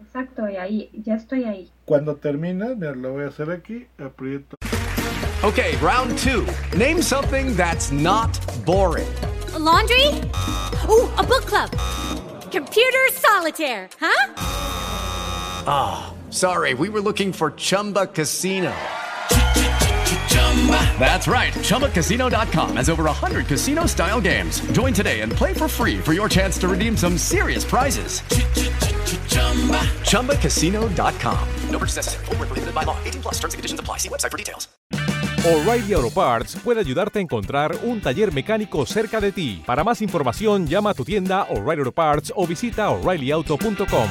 Exacto, y ahí, ya estoy ahí. Cuando terminas, mira, lo voy a hacer aquí, aprieto. Okay, round two. Name something that's not boring. A laundry? Ooh, a book club. Computer solitaire, huh? Ah, oh, sorry, we were looking for Chumba Casino. That's right. ChumbaCasino.com has over 100 casino style games. Join today and play for free for your chance to redeem some serious prizes. ChumbaCasino.com. No purchase necessary. Full prohibited by law. 18 plus terms and conditions apply. See website for details. O'Reilly Auto Parts puede ayudarte a encontrar un taller mecánico cerca de ti. Para más información, llama a tu tienda O'Reilly Auto Parts o visita O'ReillyAuto.com.